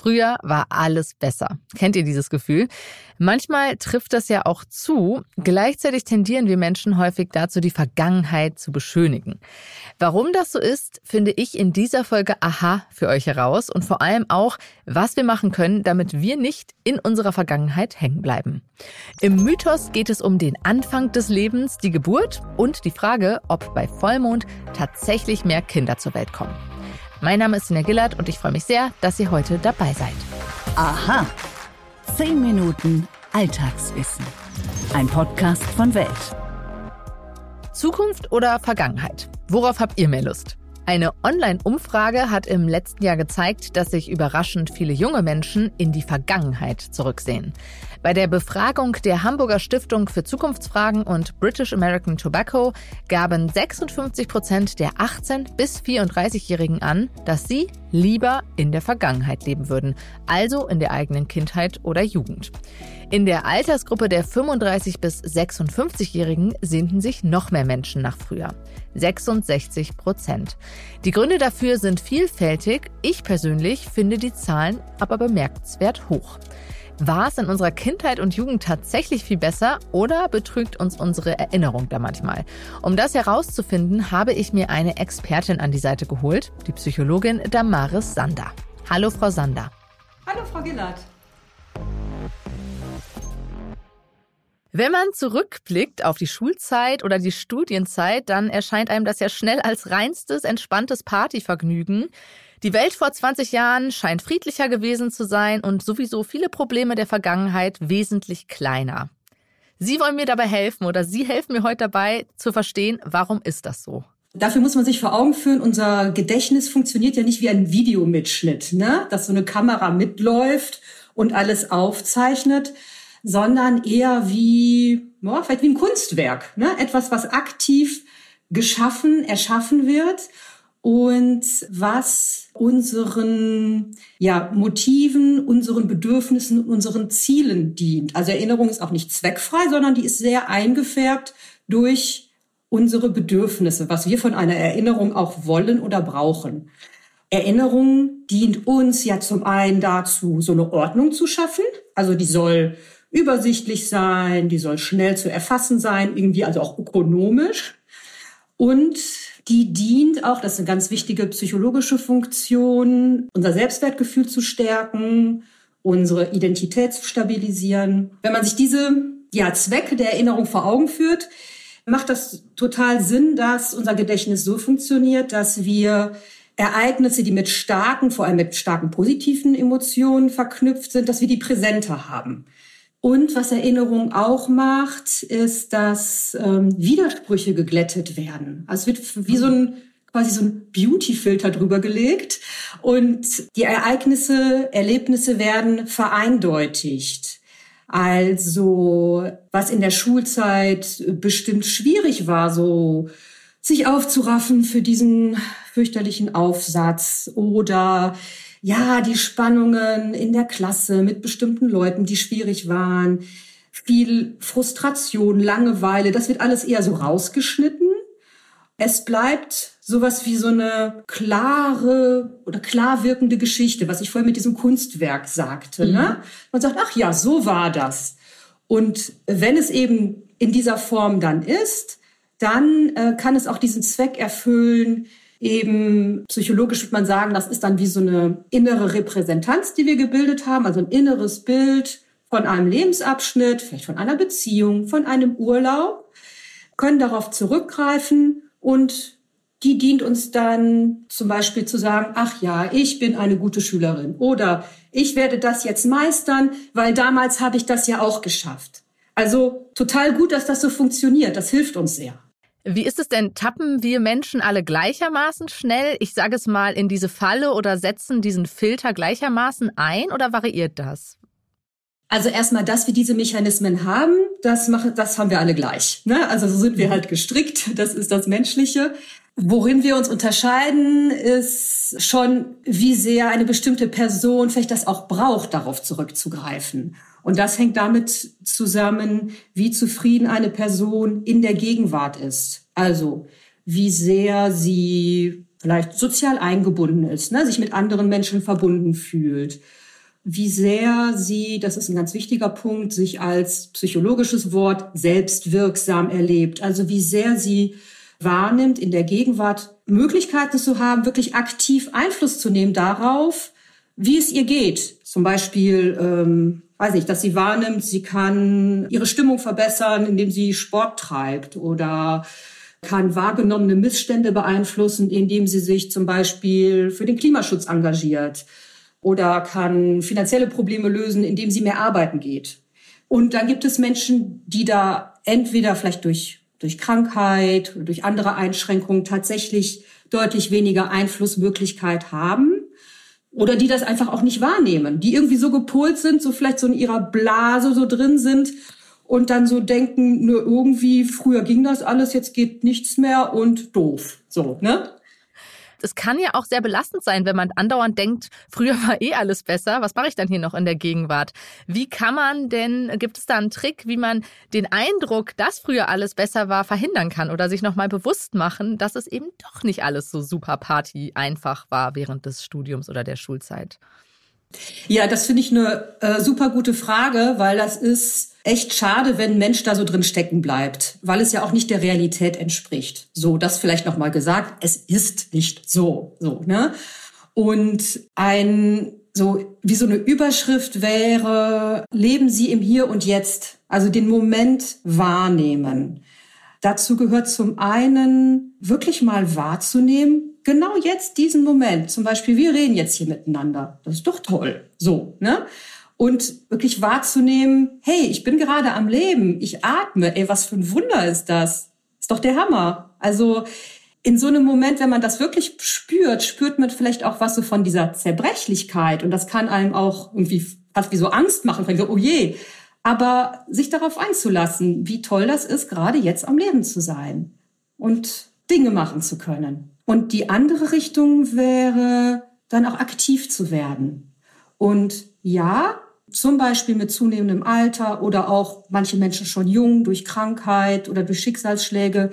Früher war alles besser. Kennt ihr dieses Gefühl? Manchmal trifft das ja auch zu. Gleichzeitig tendieren wir Menschen häufig dazu, die Vergangenheit zu beschönigen. Warum das so ist, finde ich in dieser Folge Aha für euch heraus und vor allem auch, was wir machen können, damit wir nicht in unserer Vergangenheit hängen bleiben. Im Mythos geht es um den Anfang des Lebens, die Geburt und die Frage, ob bei Vollmond tatsächlich mehr Kinder zur Welt kommen. Mein Name ist Sina Gillard und ich freue mich sehr, dass ihr heute dabei seid. Aha. Zehn Minuten Alltagswissen. Ein Podcast von Welt. Zukunft oder Vergangenheit? Worauf habt ihr mehr Lust? Eine Online-Umfrage hat im letzten Jahr gezeigt, dass sich überraschend viele junge Menschen in die Vergangenheit zurücksehen. Bei der Befragung der Hamburger Stiftung für Zukunftsfragen und British American Tobacco gaben 56 Prozent der 18- bis 34-Jährigen an, dass sie lieber in der Vergangenheit leben würden, also in der eigenen Kindheit oder Jugend. In der Altersgruppe der 35 bis 56-Jährigen sehnten sich noch mehr Menschen nach früher. 66 Prozent. Die Gründe dafür sind vielfältig. Ich persönlich finde die Zahlen aber bemerkenswert hoch. War es in unserer Kindheit und Jugend tatsächlich viel besser oder betrügt uns unsere Erinnerung da manchmal? Um das herauszufinden, habe ich mir eine Expertin an die Seite geholt, die Psychologin Damaris Sander. Hallo, Frau Sander. Hallo, Frau Gillard. Wenn man zurückblickt auf die Schulzeit oder die Studienzeit, dann erscheint einem das ja schnell als reinstes, entspanntes Partyvergnügen. Die Welt vor 20 Jahren scheint friedlicher gewesen zu sein und sowieso viele Probleme der Vergangenheit wesentlich kleiner. Sie wollen mir dabei helfen oder Sie helfen mir heute dabei zu verstehen, warum ist das so? Dafür muss man sich vor Augen führen, unser Gedächtnis funktioniert ja nicht wie ein Videomitschnitt, ne? dass so eine Kamera mitläuft und alles aufzeichnet, sondern eher wie, ja, vielleicht wie ein Kunstwerk, ne? etwas, was aktiv geschaffen, erschaffen wird und was unseren ja, Motiven, unseren Bedürfnissen, unseren Zielen dient. Also Erinnerung ist auch nicht zweckfrei, sondern die ist sehr eingefärbt durch unsere Bedürfnisse, was wir von einer Erinnerung auch wollen oder brauchen. Erinnerung dient uns ja zum einen dazu, so eine Ordnung zu schaffen. Also die soll übersichtlich sein, die soll schnell zu erfassen sein, irgendwie also auch ökonomisch. Und die dient auch, das ist eine ganz wichtige psychologische Funktion, unser Selbstwertgefühl zu stärken, unsere Identität zu stabilisieren. Wenn man sich diese ja, Zwecke der Erinnerung vor Augen führt, macht das total Sinn, dass unser Gedächtnis so funktioniert, dass wir Ereignisse, die mit starken, vor allem mit starken positiven Emotionen verknüpft sind, dass wir die präsenter haben. Und was Erinnerung auch macht, ist, dass ähm, Widersprüche geglättet werden. Also es wird wie so ein quasi so ein Beauty-Filter drüber gelegt und die Ereignisse, Erlebnisse werden vereindeutigt. Also was in der Schulzeit bestimmt schwierig war, so sich aufzuraffen für diesen fürchterlichen Aufsatz oder ja, die Spannungen in der Klasse mit bestimmten Leuten, die schwierig waren, viel Frustration, Langeweile, das wird alles eher so rausgeschnitten. Es bleibt sowas wie so eine klare oder klar wirkende Geschichte, was ich vorher mit diesem Kunstwerk sagte. Ne? Mhm. Ne? Man sagt, ach ja, so war das. Und wenn es eben in dieser Form dann ist, dann äh, kann es auch diesen Zweck erfüllen, eben psychologisch würde man sagen, das ist dann wie so eine innere Repräsentanz, die wir gebildet haben, also ein inneres Bild von einem Lebensabschnitt, vielleicht von einer Beziehung, von einem Urlaub, können darauf zurückgreifen und die dient uns dann zum Beispiel zu sagen, ach ja, ich bin eine gute Schülerin oder ich werde das jetzt meistern, weil damals habe ich das ja auch geschafft. Also total gut, dass das so funktioniert. Das hilft uns sehr. Wie ist es denn? Tappen wir Menschen alle gleichermaßen schnell? Ich sage es mal in diese Falle oder setzen diesen Filter gleichermaßen ein oder variiert das? Also erstmal, dass wir diese Mechanismen haben, das, machen, das haben wir alle gleich. Ne? Also so sind wir halt gestrickt. Das ist das Menschliche. Worin wir uns unterscheiden, ist schon, wie sehr eine bestimmte Person vielleicht das auch braucht, darauf zurückzugreifen. Und das hängt damit zusammen, wie zufrieden eine Person in der Gegenwart ist. Also wie sehr sie vielleicht sozial eingebunden ist, ne, sich mit anderen Menschen verbunden fühlt, wie sehr sie, das ist ein ganz wichtiger Punkt, sich als psychologisches Wort selbstwirksam erlebt. Also wie sehr sie wahrnimmt, in der Gegenwart Möglichkeiten zu haben, wirklich aktiv Einfluss zu nehmen darauf, wie es ihr geht. Zum Beispiel, ähm, weiß nicht, dass sie wahrnimmt, sie kann ihre Stimmung verbessern, indem sie Sport treibt oder kann wahrgenommene Missstände beeinflussen, indem sie sich zum Beispiel für den Klimaschutz engagiert oder kann finanzielle Probleme lösen, indem sie mehr arbeiten geht. Und dann gibt es Menschen, die da entweder vielleicht durch, durch Krankheit oder durch andere Einschränkungen tatsächlich deutlich weniger Einflussmöglichkeit haben oder die das einfach auch nicht wahrnehmen, die irgendwie so gepolt sind, so vielleicht so in ihrer Blase so drin sind und dann so denken, nur irgendwie früher ging das alles, jetzt geht nichts mehr und doof. So, ne? Es kann ja auch sehr belastend sein, wenn man andauernd denkt, früher war eh alles besser. Was mache ich dann hier noch in der Gegenwart? Wie kann man denn, gibt es da einen Trick, wie man den Eindruck, dass früher alles besser war, verhindern kann oder sich nochmal bewusst machen, dass es eben doch nicht alles so super Party einfach war während des Studiums oder der Schulzeit? Ja, das finde ich eine äh, super gute Frage, weil das ist echt schade, wenn ein Mensch da so drin stecken bleibt, weil es ja auch nicht der Realität entspricht. So, das vielleicht noch mal gesagt, es ist nicht so, so, ne? Und ein so wie so eine Überschrift wäre, leben Sie im Hier und Jetzt, also den Moment wahrnehmen. Dazu gehört zum einen wirklich mal wahrzunehmen, genau jetzt diesen Moment. Zum Beispiel, wir reden jetzt hier miteinander. Das ist doch toll. So, ne? Und wirklich wahrzunehmen, hey, ich bin gerade am Leben, ich atme, ey, was für ein Wunder ist das? Ist doch der Hammer. Also, in so einem Moment, wenn man das wirklich spürt, spürt man vielleicht auch was so von dieser Zerbrechlichkeit. Und das kann einem auch irgendwie fast wie so Angst machen. So, oh je. Aber sich darauf einzulassen, wie toll das ist, gerade jetzt am Leben zu sein und Dinge machen zu können. Und die andere Richtung wäre, dann auch aktiv zu werden. Und ja, zum Beispiel mit zunehmendem Alter oder auch manche Menschen schon jung durch Krankheit oder durch Schicksalsschläge,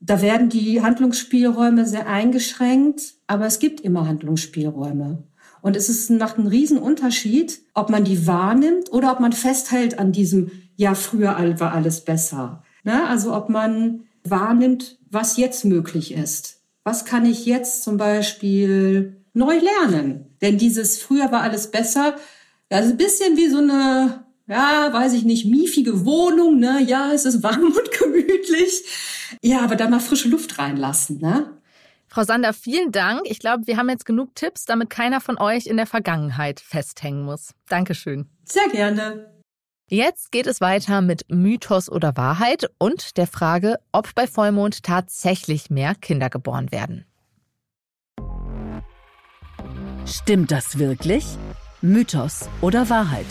da werden die Handlungsspielräume sehr eingeschränkt, aber es gibt immer Handlungsspielräume. Und es ist, macht einen riesen Unterschied, ob man die wahrnimmt oder ob man festhält an diesem, ja, früher war alles besser. Ne? Also ob man wahrnimmt, was jetzt möglich ist was kann ich jetzt zum Beispiel neu lernen? Denn dieses früher war alles besser, das ist ein bisschen wie so eine, ja, weiß ich nicht, miefige Wohnung, ne? Ja, es ist warm und gemütlich. Ja, aber da mal frische Luft reinlassen, ne? Frau Sander, vielen Dank. Ich glaube, wir haben jetzt genug Tipps, damit keiner von euch in der Vergangenheit festhängen muss. Dankeschön. Sehr gerne. Jetzt geht es weiter mit Mythos oder Wahrheit und der Frage, ob bei Vollmond tatsächlich mehr Kinder geboren werden. Stimmt das wirklich? Mythos oder Wahrheit?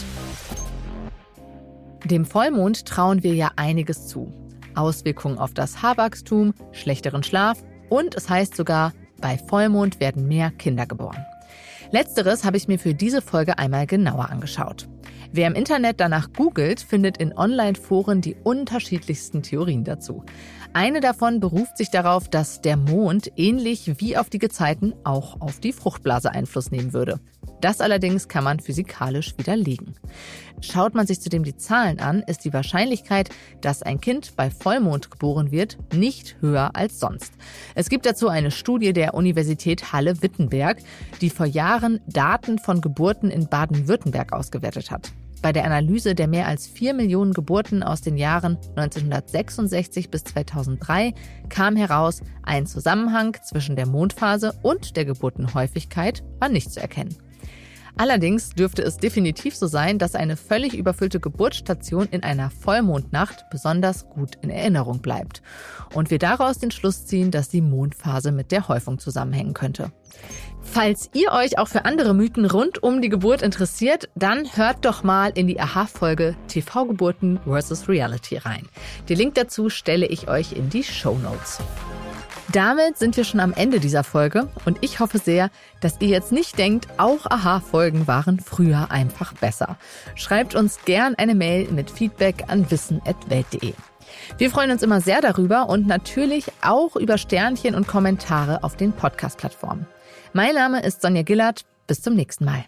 Dem Vollmond trauen wir ja einiges zu. Auswirkungen auf das Haarwachstum, schlechteren Schlaf und es heißt sogar, bei Vollmond werden mehr Kinder geboren. Letzteres habe ich mir für diese Folge einmal genauer angeschaut. Wer im Internet danach googelt, findet in Online-Foren die unterschiedlichsten Theorien dazu. Eine davon beruft sich darauf, dass der Mond ähnlich wie auf die Gezeiten auch auf die Fruchtblase Einfluss nehmen würde. Das allerdings kann man physikalisch widerlegen. Schaut man sich zudem die Zahlen an, ist die Wahrscheinlichkeit, dass ein Kind bei Vollmond geboren wird, nicht höher als sonst. Es gibt dazu eine Studie der Universität Halle-Wittenberg, die vor Jahren Daten von Geburten in Baden-Württemberg ausgewertet hat. Bei der Analyse der mehr als 4 Millionen Geburten aus den Jahren 1966 bis 2003 kam heraus, ein Zusammenhang zwischen der Mondphase und der Geburtenhäufigkeit war nicht zu erkennen. Allerdings dürfte es definitiv so sein, dass eine völlig überfüllte Geburtsstation in einer Vollmondnacht besonders gut in Erinnerung bleibt. Und wir daraus den Schluss ziehen, dass die Mondphase mit der Häufung zusammenhängen könnte. Falls ihr euch auch für andere Mythen rund um die Geburt interessiert, dann hört doch mal in die Aha-Folge TV-Geburten vs. Reality rein. Den Link dazu stelle ich euch in die Show Notes. Damit sind wir schon am Ende dieser Folge und ich hoffe sehr, dass ihr jetzt nicht denkt, auch Aha-Folgen waren früher einfach besser. Schreibt uns gern eine Mail mit Feedback an wissen.welt.de. Wir freuen uns immer sehr darüber und natürlich auch über Sternchen und Kommentare auf den Podcast-Plattformen. Mein Name ist Sonja Gillard. Bis zum nächsten Mal.